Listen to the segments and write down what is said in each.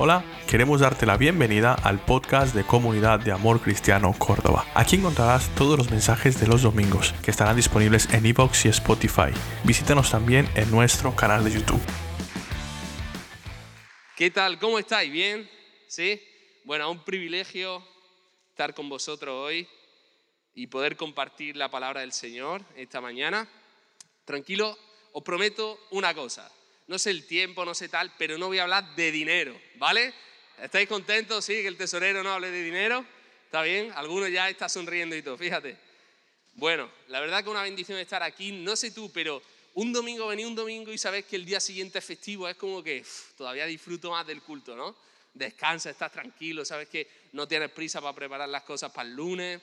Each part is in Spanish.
Hola, queremos darte la bienvenida al podcast de Comunidad de Amor Cristiano Córdoba. Aquí encontrarás todos los mensajes de los domingos que estarán disponibles en iVoox y Spotify. Visítanos también en nuestro canal de YouTube. ¿Qué tal? ¿Cómo estáis? ¿Bien? ¿Sí? Bueno, un privilegio estar con vosotros hoy y poder compartir la palabra del Señor esta mañana. Tranquilo, os prometo una cosa no sé el tiempo, no sé tal, pero no voy a hablar de dinero, ¿vale? ¿Estáis contentos? Sí, que el tesorero no hable de dinero. ¿Está bien? Algunos ya está sonriendo y todo, fíjate. Bueno, la verdad que una bendición estar aquí. No sé tú, pero un domingo, venir un domingo y sabes que el día siguiente es festivo, es como que todavía disfruto más del culto, ¿no? Descansa, estás tranquilo, sabes que no tienes prisa para preparar las cosas para el lunes.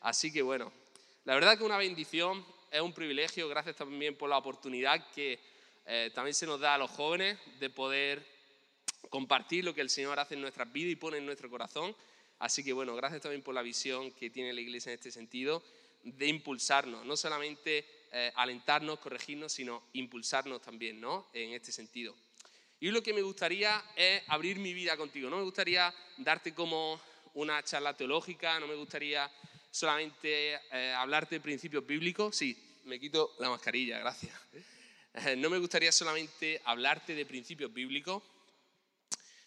Así que bueno, la verdad que una bendición, es un privilegio, gracias también por la oportunidad que eh, también se nos da a los jóvenes de poder compartir lo que el Señor hace en nuestras vidas y pone en nuestro corazón. Así que bueno, gracias también por la visión que tiene la Iglesia en este sentido, de impulsarnos, no solamente eh, alentarnos, corregirnos, sino impulsarnos también, ¿no? En este sentido. Y lo que me gustaría es abrir mi vida contigo. No me gustaría darte como una charla teológica, no me gustaría solamente eh, hablarte de principios bíblicos. Sí, me quito la mascarilla, gracias. no me gustaría solamente hablarte de principios bíblicos,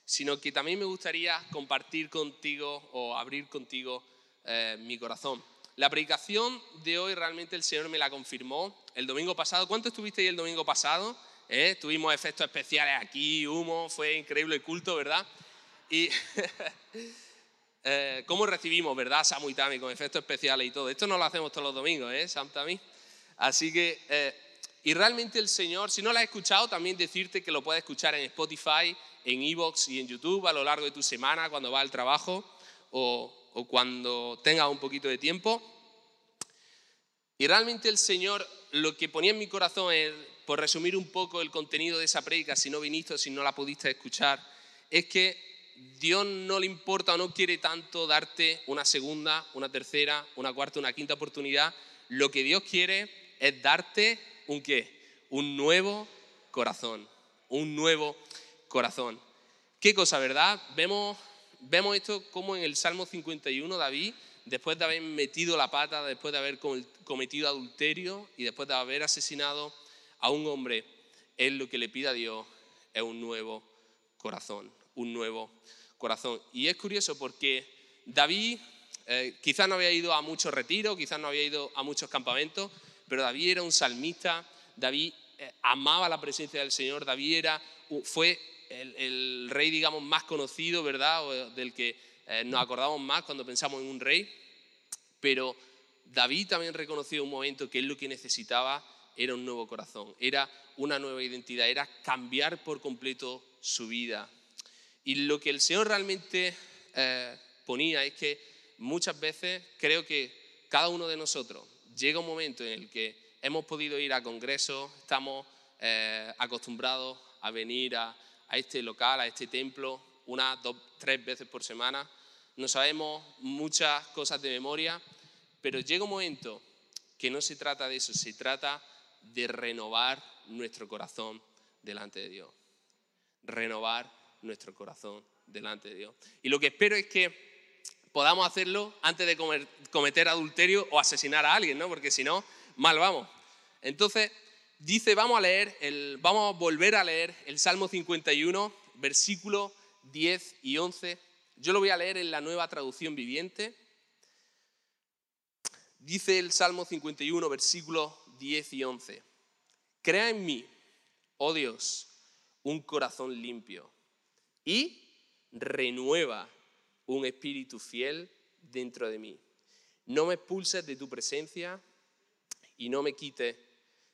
sino que también me gustaría compartir contigo o abrir contigo eh, mi corazón. La predicación de hoy realmente el Señor me la confirmó el domingo pasado. ¿Cuánto estuviste ahí el domingo pasado? ¿Eh? Tuvimos efectos especiales aquí, humo, fue increíble el culto, ¿verdad? Y eh, cómo recibimos, ¿verdad? Samu y Tami con efectos especiales y todo. Esto no lo hacemos todos los domingos, ¿eh? Sam Tami. Así que y realmente el Señor, si no lo has escuchado, también decirte que lo puedes escuchar en Spotify, en Evox y en YouTube a lo largo de tu semana cuando vas al trabajo o, cuando tengas un poquito de tiempo. Y realmente el Señor lo que ponía en mi corazón por resumir un poco el contenido de esa prédica, si no viniste si no la pudiste escuchar, es que Dios no le importa o no quiere tanto darte una segunda, una tercera, una cuarta, una quinta oportunidad. Lo que Dios quiere es darte un qué? Un nuevo corazón, un nuevo corazón. ¿Qué cosa, verdad? Vemos, vemos esto como en el Salmo 51 David, después de haber metido la pata, después de haber cometido adulterio y después de haber asesinado a un hombre, él lo que le pide a Dios es un nuevo corazón, un nuevo corazón. Y es curioso porque David eh, quizás no había ido a muchos retiros, quizás no había ido a muchos campamentos, pero David era un salmista, David eh, amaba la presencia del Señor, David era, fue el, rey, digamos, más conocido, ¿verdad? O del que eh, nos acordamos más cuando pensamos en un rey, pero David también reconoció un momento que lo que necesitaba era un nuevo corazón, era una nueva identidad, era cambiar por completo su vida. Y lo que el Señor realmente eh, ponía es que muchas veces creo que cada uno de nosotros llega un momento en el que hemos podido ir a congresos, estamos eh, acostumbrados a venir a, este local, a este templo, una, dos, tres veces por semana. No sabemos muchas cosas de memoria, pero llega un momento que no se trata de eso, se trata de renovar nuestro corazón delante de Dios. Renovar nuestro corazón delante de Dios. Y lo que espero es que podamos hacerlo antes de cometer adulterio o asesinar a alguien, ¿no? Porque si no, mal vamos. Entonces, dice, vamos a leer, el, vamos a volver a leer el Salmo 51, versículo 10 y 11. Yo lo voy a leer en la nueva traducción viviente. Dice el Salmo 51, versículo 10 y 11. Crea en mí, oh Dios, un corazón limpio y renueva un espíritu fiel dentro de mí. No me expulses de tu presencia y no me quites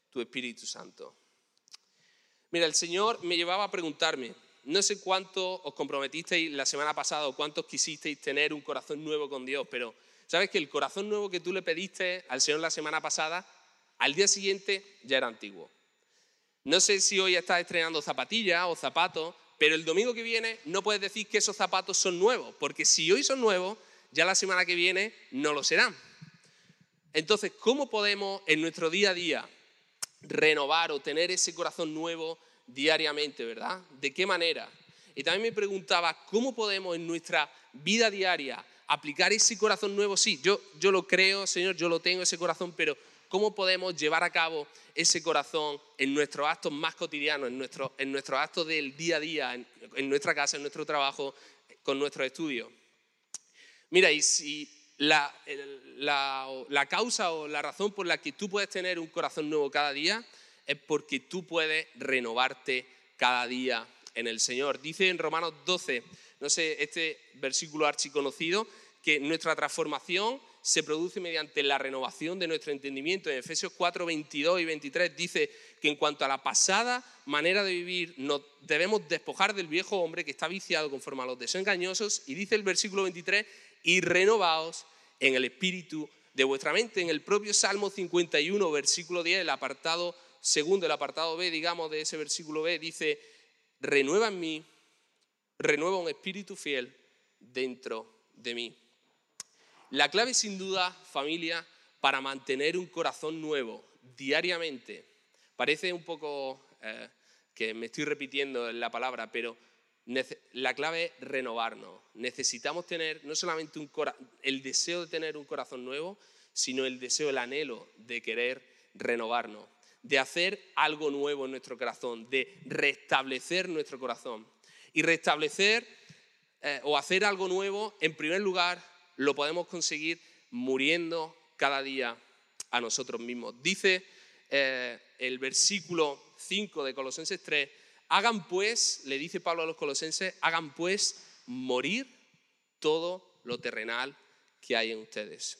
tu Espíritu Santo. Mira, el Señor me llevaba a preguntarme, no sé cuánto os comprometisteis la semana pasada o cuántos quisisteis tener un corazón nuevo con Dios, pero sabes que el corazón nuevo que tú le pediste al Señor la semana pasada, al día siguiente ya era antiguo. No sé si hoy estás estrenando zapatillas o zapatos, pero el domingo que viene no puedes decir que esos zapatos son nuevos, porque si hoy son nuevos, ya la semana que viene no lo serán. Entonces, ¿cómo podemos en nuestro día a día renovar o tener ese corazón nuevo diariamente, verdad? ¿De qué manera? Y también me preguntaba, ¿cómo podemos en nuestra vida diaria aplicar ese corazón nuevo? Sí, yo, yo lo creo, Señor, yo lo tengo, ese corazón, pero ¿cómo podemos llevar a cabo ese corazón en nuestros actos más cotidianos, en, nuestro, en nuestros actos del día a día, en, nuestra casa, en nuestro trabajo, con nuestros estudios? Mira, y si la, la, causa o la razón por la que tú puedes tener un corazón nuevo cada día es porque tú puedes renovarte cada día en el Señor. Dice en Romanos 12, no sé, este versículo archiconocido, que nuestra transformación se produce mediante la renovación de nuestro entendimiento. En Efesios 4, 22 y 23 dice que en cuanto a la pasada manera de vivir, nos debemos despojar del viejo hombre que está viciado conforme a los deseos engañosos. Y dice el versículo 23, y renovaos en el espíritu de vuestra mente. En el propio Salmo 51, versículo 10, el apartado segundo, el apartado B, digamos, de ese versículo B, dice, renueva en mí, renueva un espíritu fiel dentro de mí. La clave sin duda, familia, para mantener un corazón nuevo diariamente, parece un poco eh, que me estoy repitiendo en la palabra, pero la clave es renovarnos. Necesitamos tener no solamente el deseo de tener un corazón nuevo, sino el deseo, el anhelo de querer renovarnos, de hacer algo nuevo en nuestro corazón, de restablecer nuestro corazón. Y restablecer eh, o hacer algo nuevo, en primer lugar, lo podemos conseguir muriendo cada día a nosotros mismos. Dice eh, el versículo 5 de Colosenses 3, Hagan pues, le dice Pablo a los colosenses, hagan pues morir todo lo terrenal que hay en ustedes.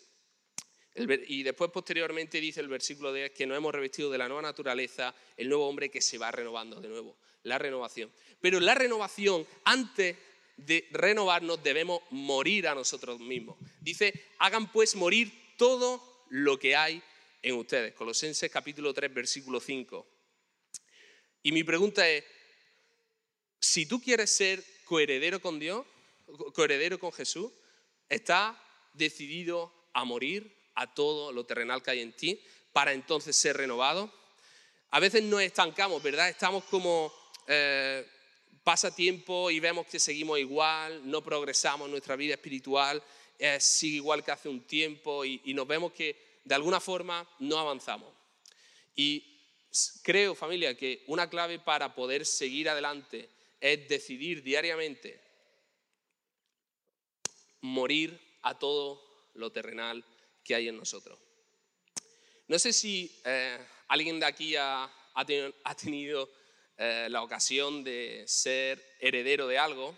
y después posteriormente dice el versículo 10 que nos hemos revestido de la nueva naturaleza, el nuevo hombre que se va renovando de nuevo, la renovación. Pero la renovación, antes de renovarnos, debemos morir a nosotros mismos. Dice, hagan pues morir todo lo que hay en ustedes. Colosenses capítulo 3, versículo 5. Y mi pregunta es, si tú quieres ser coheredero con Dios, coheredero con Jesús, estás decidido a morir a todo lo terrenal que hay en ti para entonces ser renovado. A veces nos estancamos, ¿verdad? Estamos como eh, pasa tiempo y vemos que seguimos igual, no progresamos nuestra vida espiritual, sigue igual que hace un tiempo y, y nos vemos que de alguna forma no avanzamos. Y creo, familia, que una clave para poder seguir adelante es decidir diariamente morir a todo lo terrenal que hay en nosotros. No sé si eh, alguien de aquí ha, tenido, eh, la ocasión de ser heredero de algo,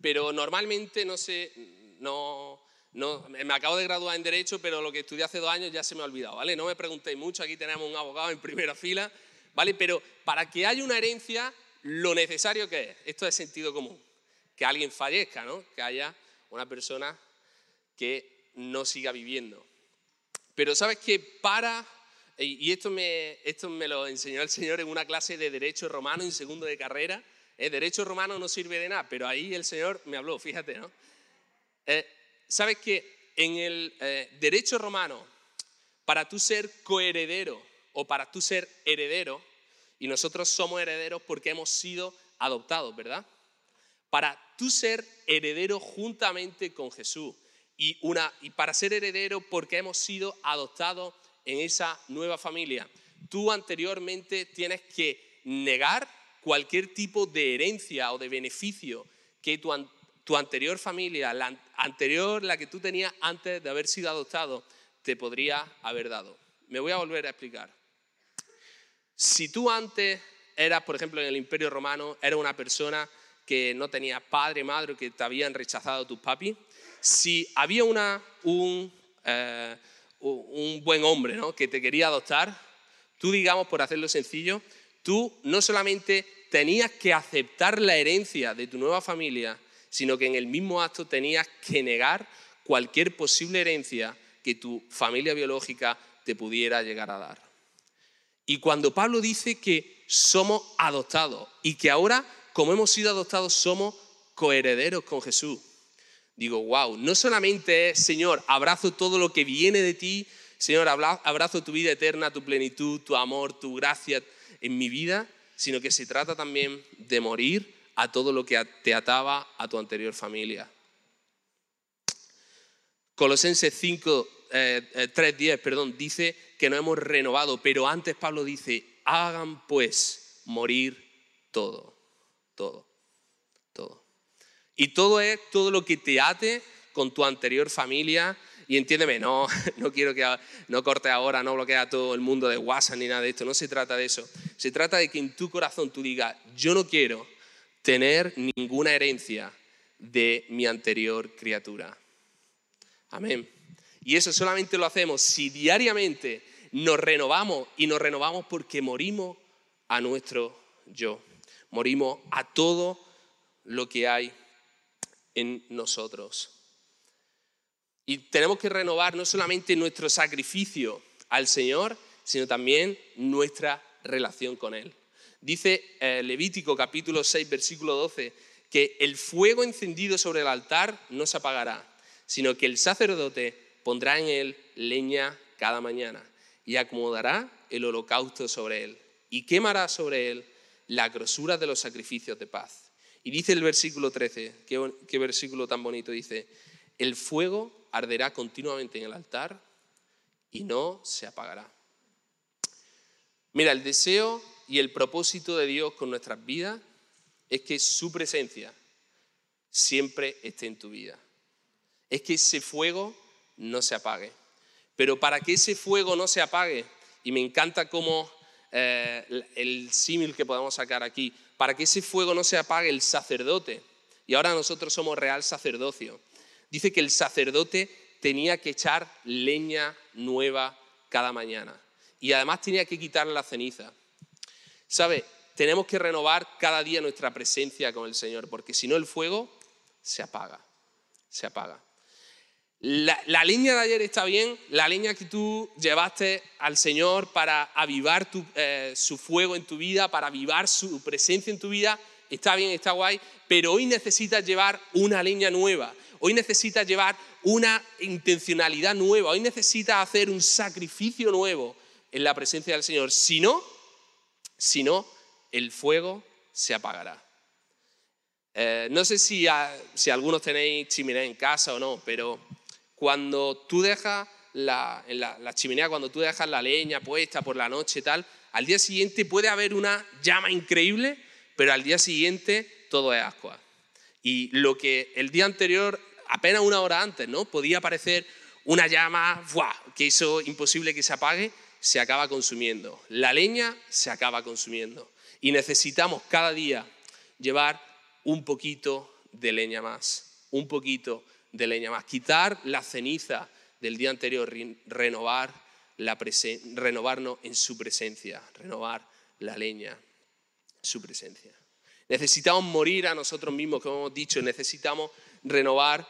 pero normalmente no sé, no, no, me acabo de graduar en Derecho, pero lo que estudié hace dos años ya se me ha olvidado, ¿vale? No me preguntéis mucho, aquí tenemos un abogado en primera fila, ¿vale? Pero para que haya una herencia lo necesario que es, esto es sentido común, que alguien fallezca, ¿no? que haya una persona que no siga viviendo. Pero sabes que para, y esto me, esto me lo enseñó el Señor en una clase de Derecho Romano en segundo de carrera, el Derecho Romano no sirve de nada, pero ahí el Señor me habló, fíjate, ¿no? Eh, sabes que en el eh, Derecho Romano, para tú ser coheredero o para tú ser heredero, y nosotros somos herederos porque hemos sido adoptados, ¿verdad? Para tú ser heredero juntamente con Jesús y, una, y para ser heredero porque hemos sido adoptados en esa nueva familia, tú anteriormente tienes que negar cualquier tipo de herencia o de beneficio que tu, tu anterior familia, la anterior, la que tú tenías antes de haber sido adoptado, te podría haber dado. Me voy a volver a explicar. Si tú antes eras, por ejemplo, en el Imperio Romano, eras una persona que no tenía padre, madre, que te habían rechazado tus papis, si había una, un, eh, un buen hombre ¿no? que te quería adoptar, tú, digamos, por hacerlo sencillo, tú no solamente tenías que aceptar la herencia de tu nueva familia, sino que en el mismo acto tenías que negar cualquier posible herencia que tu familia biológica te pudiera llegar a dar. Y cuando Pablo dice que somos adoptados y que ahora, como hemos sido adoptados, somos coherederos con Jesús, digo, wow, no solamente es, Señor, abrazo todo lo que viene de ti, Señor, abrazo tu vida eterna, tu plenitud, tu amor, tu gracia en mi vida, sino que se trata también de morir a todo lo que te ataba a tu anterior familia. Colosenses 5, 3.10, perdón, dice que no hemos renovado, pero antes Pablo dice, hagan pues morir todo, todo. Y todo es todo lo que te ate con tu anterior familia. Y entiéndeme, no, no quiero que no corte ahora, no bloquee a todo el mundo de WhatsApp ni nada de esto. No se trata de eso. Se trata de que en tu corazón tú digas, yo no quiero tener ninguna herencia de mi anterior criatura. Amén. Y eso solamente lo hacemos si diariamente nos renovamos y nos renovamos porque morimos a nuestro yo. Morimos a todo lo que hay en nosotros. Y tenemos que renovar no solamente nuestro sacrificio al Señor, sino también nuestra relación con Él. Dice eh, Levítico capítulo 6, versículo 12, que el fuego encendido sobre el altar no se apagará, sino que el sacerdote pondrá en él leña cada mañana y acomodará el holocausto sobre él y quemará sobre él la grosura de los sacrificios de paz. Y dice el versículo 13, qué, qué versículo tan bonito, dice, el fuego arderá continuamente en el altar y no se apagará. Mira, el deseo y el propósito de Dios con nuestras vidas es que su presencia siempre esté en tu vida. Es que ese fuego no se apague. Pero para que ese fuego no se apague, y me encanta cómo eh, el símil que podemos sacar aquí, para que ese fuego no se apague el sacerdote, y ahora nosotros somos real sacerdocio, dice que el sacerdote tenía que echar leña nueva cada mañana y además tenía que quitar la ceniza. ¿Sabe? Tenemos que renovar cada día nuestra presencia con el Señor, porque si no el fuego se apaga, se apaga. La, leña de ayer está bien, la leña que tú llevaste al Señor para avivar eh, su fuego en tu vida, para avivar su presencia en tu vida, está bien, está guay, pero hoy necesitas llevar una leña nueva, hoy necesitas llevar una intencionalidad nueva, hoy necesitas hacer un sacrificio nuevo en la presencia del Señor. Si no, si no, el fuego se apagará. Eh, no sé si, si algunos tenéis chimenea en casa o no, pero cuando tú dejas la, chimenea, cuando tú dejas la leña puesta por la noche y tal, al día siguiente puede haber una llama increíble, pero al día siguiente todo es ascua. Y lo que el día anterior, apenas una hora antes, ¿no? Podía parecer una llama ¡buah! que hizo imposible que se apague, se acaba consumiendo. La leña se acaba consumiendo. Y necesitamos cada día llevar un poquito de leña más, un poquito de leña más. Quitar la ceniza del día anterior, renovar la renovarnos en su presencia, renovar la leña, su presencia. Necesitamos morir a nosotros mismos, como hemos dicho, necesitamos renovar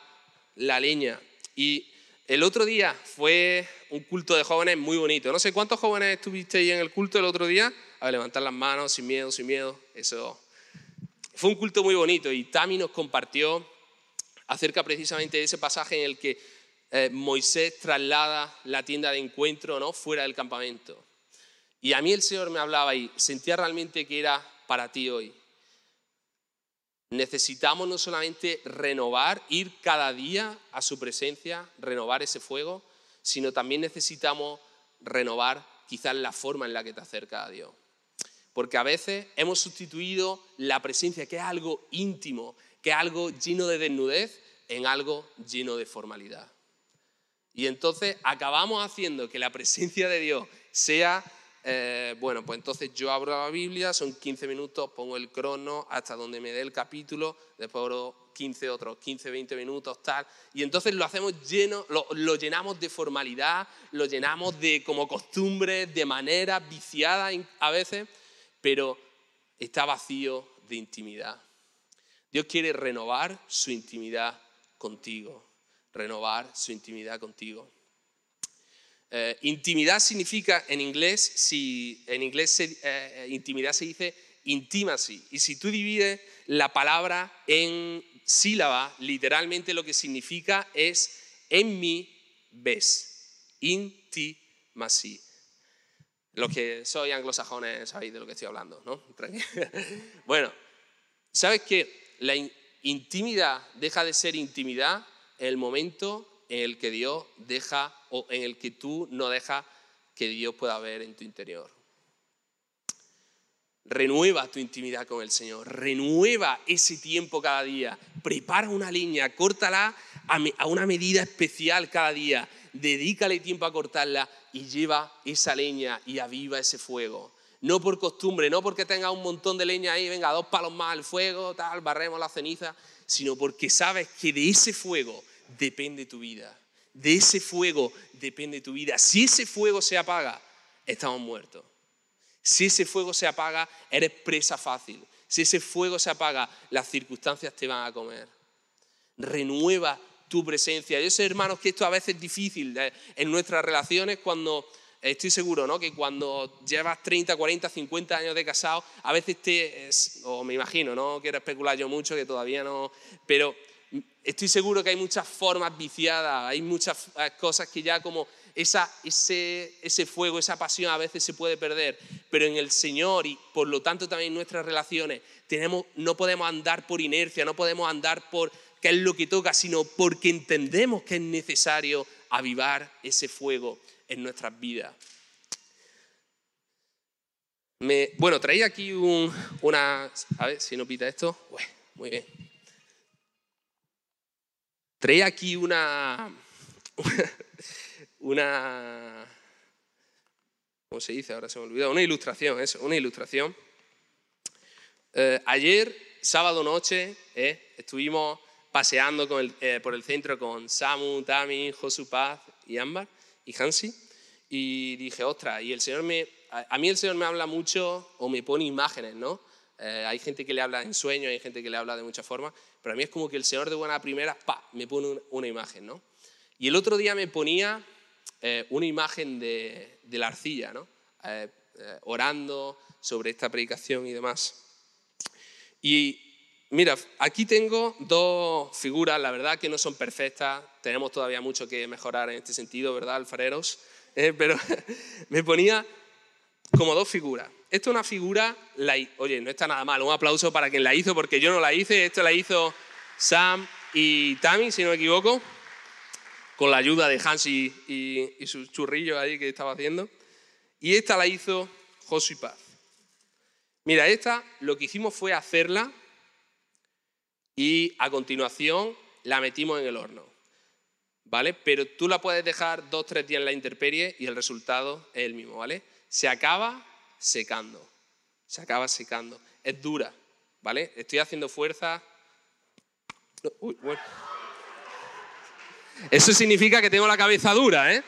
la leña. Y el otro día fue un culto de jóvenes muy bonito. No sé cuántos jóvenes estuviste ahí en el culto el otro día. A levantar las manos, sin miedo, sin miedo. Eso. Fue un culto muy bonito y Tami nos compartió acerca precisamente de ese pasaje en el que eh, Moisés traslada la tienda de encuentro ¿no? fuera del campamento. Y a mí el Señor me hablaba y sentía realmente que era para ti hoy. Necesitamos no solamente renovar, ir cada día a su presencia, renovar ese fuego, sino también necesitamos renovar quizás la forma en la que te acercas a Dios. Porque a veces hemos sustituido la presencia, que es algo íntimo, que algo lleno de desnudez en algo lleno de formalidad. Y entonces acabamos haciendo que la presencia de Dios sea, eh, bueno, pues entonces yo abro la Biblia, son 15 minutos, pongo el crono hasta donde me dé el capítulo, después abro 15 otros 15, 20 minutos, tal. Y entonces lo hacemos lleno, lo, lo llenamos de formalidad, lo llenamos de como costumbre, de manera viciada a veces, pero está vacío de intimidad. Dios quiere renovar su intimidad contigo, renovar su intimidad contigo. Eh, intimidad significa en inglés, si en inglés eh, intimidad se dice intimacy. Y si tú divides la palabra en sílaba, literalmente lo que significa es en mí ves. Intimacy. Los que soy anglosajones sabéis de lo que estoy hablando, ¿no? bueno, ¿Sabes que la intimidad deja de ser intimidad en el momento en el que Dios deja o en el que tú no dejas que Dios pueda ver en tu interior? Renueva tu intimidad con el Señor, renueva ese tiempo cada día, prepara una línea, córtala a una medida especial cada día, dedícale tiempo a cortarla y lleva esa leña y aviva ese fuego. No por costumbre, no porque tenga un montón de leña ahí, venga, dos palos más al fuego, tal, barremos la ceniza, sino porque sabes que de ese fuego depende tu vida. De ese fuego depende tu vida. Si ese fuego se apaga, estamos muertos. Si ese fuego se apaga, eres presa fácil. Si ese fuego se apaga, las circunstancias te van a comer. Renueva tu presencia. Yo sé, hermanos, que esto a veces es difícil eh, en nuestras relaciones cuando estoy seguro, ¿no? Que cuando llevas 30, 40, 50 años de casado, a veces te, o me imagino, no quiero especular yo mucho, que todavía no, pero estoy seguro que hay muchas formas viciadas, hay muchas eh, cosas que ya como esa, ese, ese fuego, esa pasión a veces se puede perder, pero en el Señor y por lo tanto también en nuestras relaciones tenemos, no podemos andar por inercia, no podemos andar por qué es lo que toca, sino porque entendemos que es necesario avivar ese fuego en nuestras vidas. bueno, traía aquí una... A ver si no pita esto. muy bien. Traía aquí una... Una... ¿Cómo se dice? Ahora se me olvidó. Una ilustración, eso, una ilustración. Eh, ayer, sábado noche, eh, estuvimos paseando eh, por el centro con Samu, Tami, Josu Paz y Ámbar y Hansi. Y dije, ostras, y el Señor me, a, mí el Señor me habla mucho o me pone imágenes, ¿no? Eh, hay gente que le habla en sueños, hay gente que le habla de muchas formas, pero a mí es como que el Señor de buena primera, pa, me pone una, imagen, ¿no? Y el otro día me ponía eh, una imagen de, de, la arcilla, ¿no? Eh, orando sobre esta predicación y demás. Y mira, aquí tengo dos figuras, la verdad que no son perfectas, tenemos todavía mucho que mejorar en este sentido, ¿verdad, alfareros? Eh, pero me ponía como dos figuras. Esto es una figura, oye, no está nada mal, un aplauso para quien la hizo, porque yo no la hice, esto la hizo Sam y Tammy, si no me equivoco, con la ayuda de Hans y, y, sus churrillos ahí que estaba haciendo. Y esta la hizo Josué Paz. Mira, esta lo que hicimos fue hacerla y a continuación la metimos en el horno. ¿vale? Pero tú la puedes dejar dos, tres días en la intemperie y el resultado es el mismo, ¿vale? Se acaba secando, se acaba secando. Es dura, ¿vale? Estoy haciendo fuerza. Eso significa que tengo la cabeza dura, ¿eh?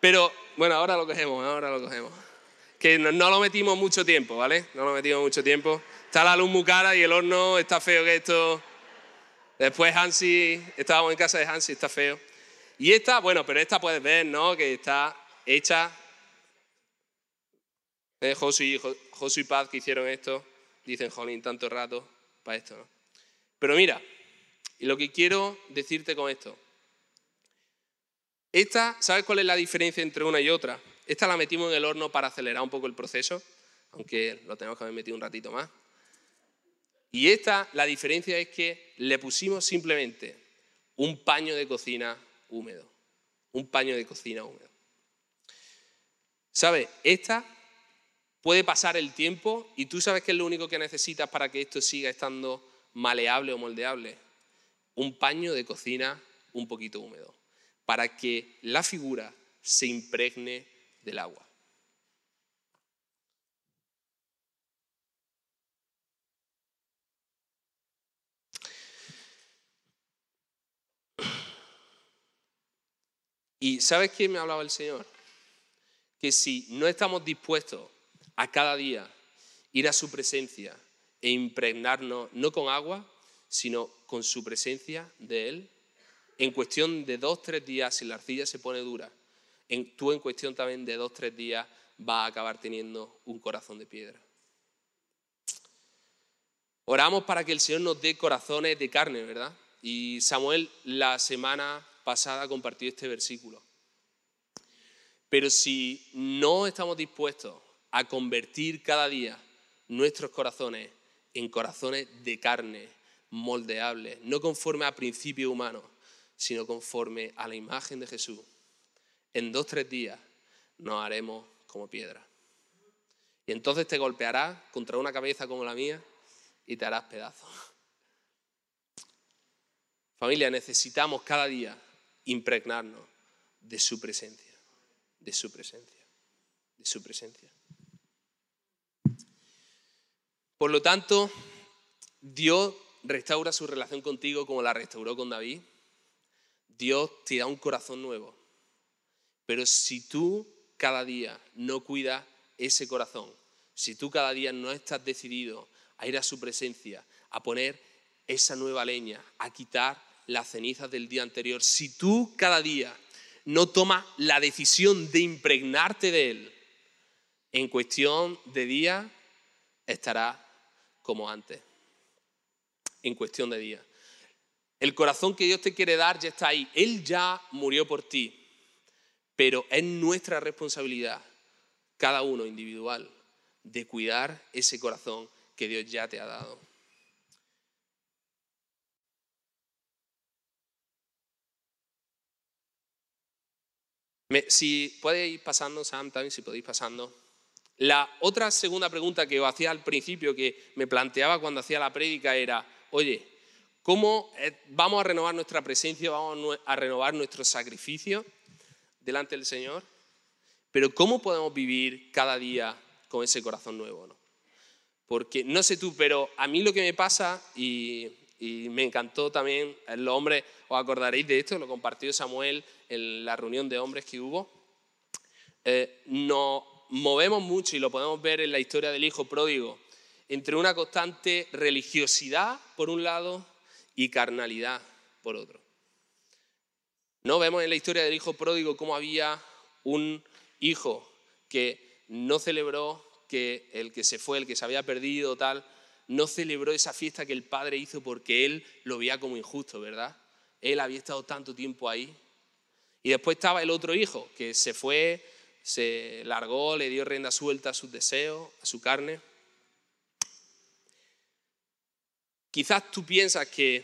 Pero, bueno, ahora lo cogemos, ahora lo cogemos. Que no, lo metimos mucho tiempo, ¿vale? No lo metimos mucho tiempo. Está la luz muy cara y el horno está feo que esto Después Hansi, estábamos en casa de Hansi, está feo. Y esta, bueno, pero esta puedes ver, ¿no? Que está hecha. Eh, Josu, y, Paz que hicieron esto, dicen, jolín, tanto rato para esto, ¿no? Pero mira, y lo que quiero decirte con esto. Esta, ¿sabes cuál es la diferencia entre una y otra? Esta la metimos en el horno para acelerar un poco el proceso, aunque lo tenemos que haber metido un ratito más. Y esta, la diferencia es que le pusimos simplemente un paño de cocina húmedo. Un paño de cocina húmedo. ¿Sabes? Esta puede pasar el tiempo y tú sabes que es lo único que necesitas para que esto siga estando maleable o moldeable. Un paño de cocina un poquito húmedo. Para que la figura se impregne del agua. Y ¿sabes qué me hablaba el Señor? Que si no estamos dispuestos a cada día ir a su presencia e impregnarnos no con agua, sino con su presencia de Él, en cuestión de dos, tres días, si la arcilla se pone dura, en, tú en cuestión también de dos, tres días vas a acabar teniendo un corazón de piedra. Oramos para que el Señor nos dé corazones de carne, ¿verdad? Y Samuel la semana pasada compartió este versículo. Pero si no estamos dispuestos a convertir cada día nuestros corazones en corazones de carne, moldeables, no conforme a principios humanos, sino conforme a la imagen de Jesús. En dos, tres días nos haremos como piedra. Y entonces te golpearás contra una cabeza como la mía y te harás pedazos. Familia, necesitamos cada día impregnarnos de su presencia, de su presencia, de su presencia. Por lo tanto, Dios restaura su relación contigo como la restauró con David. Dios te da un corazón nuevo. Pero si tú cada día no cuidas ese corazón, si tú cada día no estás decidido a ir a su presencia, a poner esa nueva leña, a quitar las cenizas del día anterior, si tú cada día no tomas la decisión de impregnarte de Él, en cuestión de día estará como antes. En cuestión de día. El corazón que Dios te quiere dar ya está ahí. Él ya murió por ti. Pero es nuestra responsabilidad, cada uno individual, de cuidar ese corazón que Dios ya te ha dado. Si podéis ir pasando, Sam, también si podéis pasando. La otra segunda pregunta que os hacía al principio, que me planteaba cuando hacía la prédica, era, oye, ¿cómo eh, vamos a renovar nuestra presencia, vamos a renovar nuestro sacrificio delante del Señor? Pero ¿cómo podemos vivir cada día con ese corazón nuevo? ¿no? Porque no sé tú, pero a mí lo que me pasa, y, me encantó también, los hombres, os acordaréis de esto, lo compartió Samuel en la reunión de hombres que hubo, eh, no, movemos mucho, y lo podemos ver en la historia del hijo pródigo, entre una constante religiosidad, por un lado, y carnalidad, por otro. No vemos en la historia del hijo pródigo cómo había un hijo que no celebró que el que se fue, el que se había perdido, tal, no celebró esa fiesta que el padre hizo porque él lo veía como injusto, ¿verdad? Él había estado tanto tiempo ahí. Y después estaba el otro hijo que se fue se largó, le dio rienda suelta a sus deseos, a su carne. Quizás tú piensas que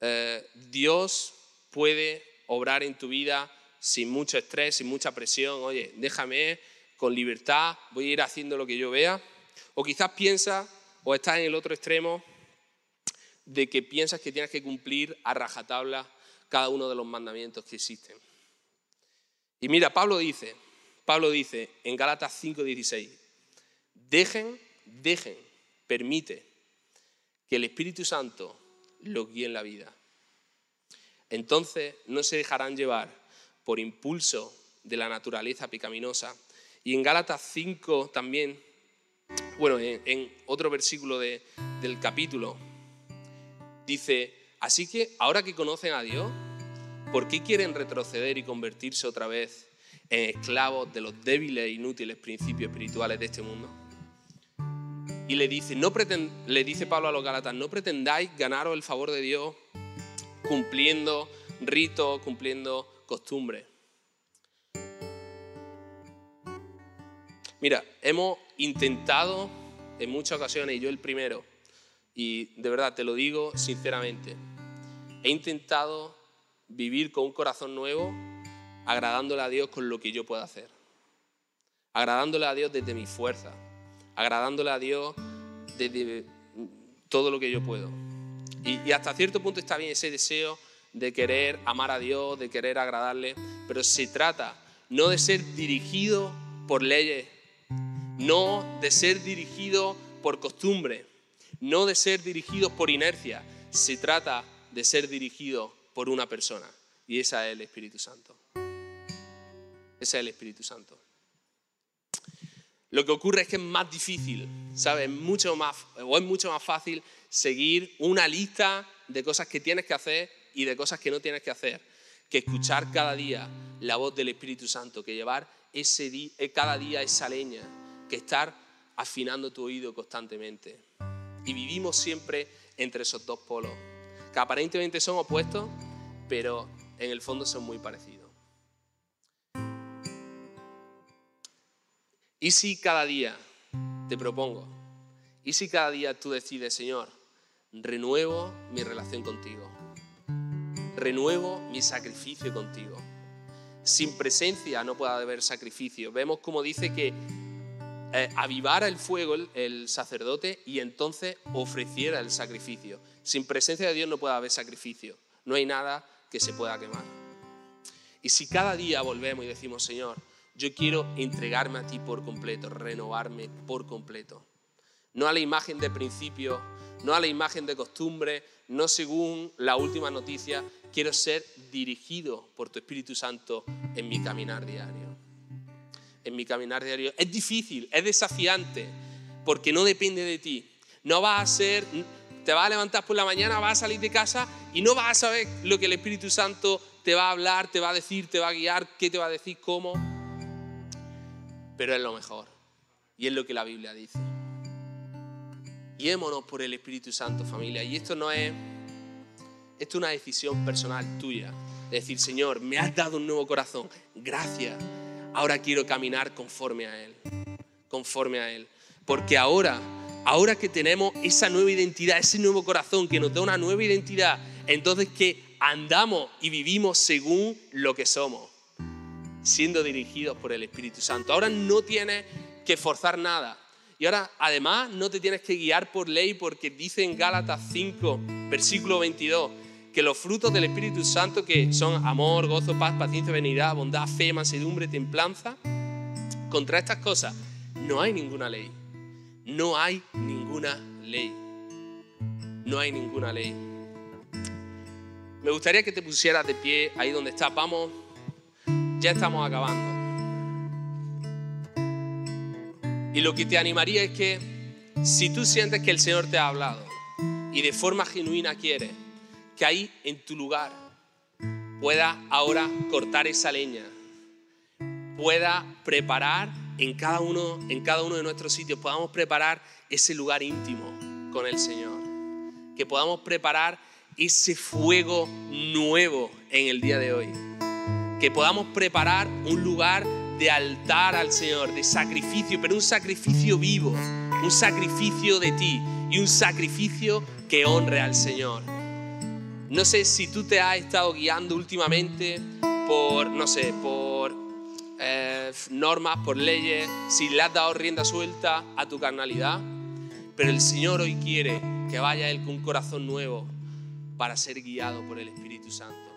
eh, Dios puede obrar en tu vida sin mucho estrés, sin mucha presión. Oye, déjame con libertad, voy a ir haciendo lo que yo vea. O quizás piensas, o estás en el otro extremo, de que piensas que tienes que cumplir a rajatabla cada uno de los mandamientos que existen. Y mira, Pablo dice, Pablo dice en Gálatas 5:16, dejen, dejen, permite que el Espíritu Santo los guíe en la vida. Entonces no se dejarán llevar por impulso de la naturaleza pecaminosa. Y en Gálatas 5 también, bueno, en, otro versículo del capítulo, dice, así que ahora que conocen a Dios, ¿por qué quieren retroceder y convertirse otra vez en esclavos de los débiles e inútiles principios espirituales de este mundo. Y le dice, le dice Pablo a los Galatas, no pretendáis ganaros el favor de Dios cumpliendo ritos, cumpliendo costumbres. Mira, hemos intentado en muchas ocasiones, y yo el primero, y de verdad te lo digo sinceramente, he intentado vivir con un corazón nuevo agradándole a Dios con lo que yo pueda hacer. Agradándole a Dios desde mi fuerza. Agradándole a Dios desde todo lo que yo puedo. Y, hasta cierto punto está bien ese deseo de querer amar a Dios, de querer agradarle, pero se trata no de ser dirigido por leyes, no de ser dirigido por costumbre, no de ser dirigido por inercia, se trata de ser dirigido por una persona y esa es el Espíritu Santo. Ese es el Espíritu Santo. Lo que ocurre es que es más difícil, ¿sabes? Mucho más, o es mucho más fácil seguir una lista de cosas que tienes que hacer y de cosas que no tienes que hacer, que escuchar cada día la voz del Espíritu Santo, que llevar ese eh, cada día esa leña, que estar afinando tu oído constantemente. Y vivimos siempre entre esos dos polos, que aparentemente son opuestos, pero en el fondo son muy parecidos. ¿Y si cada día te propongo ¿Y si cada día tú decides, Señor, renuevo mi relación contigo? Renuevo mi sacrificio contigo. Sin presencia no puede haber sacrificio. Vemos como dice que eh, avivara el fuego el, sacerdote y entonces ofreciera el sacrificio. Sin presencia de Dios no puede haber sacrificio. No hay nada que se pueda quemar. Y si cada día volvemos y decimos, Señor, yo quiero entregarme a ti por completo, renovarme por completo. No a la imagen de principio, no a la imagen de costumbre, no según la última noticia. Quiero ser dirigido por tu Espíritu Santo en mi caminar diario. En mi caminar diario. Es difícil, es desafiante, porque no depende de ti. No vas a ser, te vas a levantar por la mañana, vas a salir de casa y no vas a saber lo que el Espíritu Santo te va a hablar, te va a decir, te va a guiar, qué te va a decir, cómo. Pero es lo mejor. Y es lo que la Biblia dice. Guiémonos por el Espíritu Santo, familia. Y esto no es, esto es una decisión personal tuya. De decir, Señor, me has dado un nuevo corazón. Gracias. Ahora quiero caminar conforme a Él. Conforme a Él. Porque ahora, ahora que tenemos esa nueva identidad, ese nuevo corazón que nos da una nueva identidad, entonces que andamos y vivimos según lo que somos, siendo dirigidos por el Espíritu Santo. Ahora no tienes que forzar nada. Y ahora, además, no te tienes que guiar por ley porque dice en Gálatas 5, versículo 22, que los frutos del Espíritu Santo, que son amor, gozo, paz, paciencia, benignidad, bondad, fe, mansedumbre, templanza, contra estas cosas no hay ninguna ley. No hay ninguna ley. No hay ninguna ley. Me gustaría que te pusieras de pie ahí donde estás. Vamos, ya estamos acabando. Y lo que te animaría es que si tú sientes que el Señor te ha hablado y de forma genuina quiere que ahí en tu lugar pueda ahora cortar esa leña, pueda preparar en cada uno, en cada uno de nuestros sitios, podamos preparar ese lugar íntimo con el Señor, que podamos preparar ese fuego nuevo en el día de hoy, que podamos preparar un lugar de altar al Señor, de sacrificio, pero un sacrificio vivo, un sacrificio de ti y un sacrificio que honre al Señor. No sé si tú te has estado guiando últimamente por, no sé, por eh, normas, por leyes, si le has dado rienda suelta a tu carnalidad, pero el Señor hoy quiere que vaya Él con un corazón nuevo para ser guiado por el Espíritu Santo.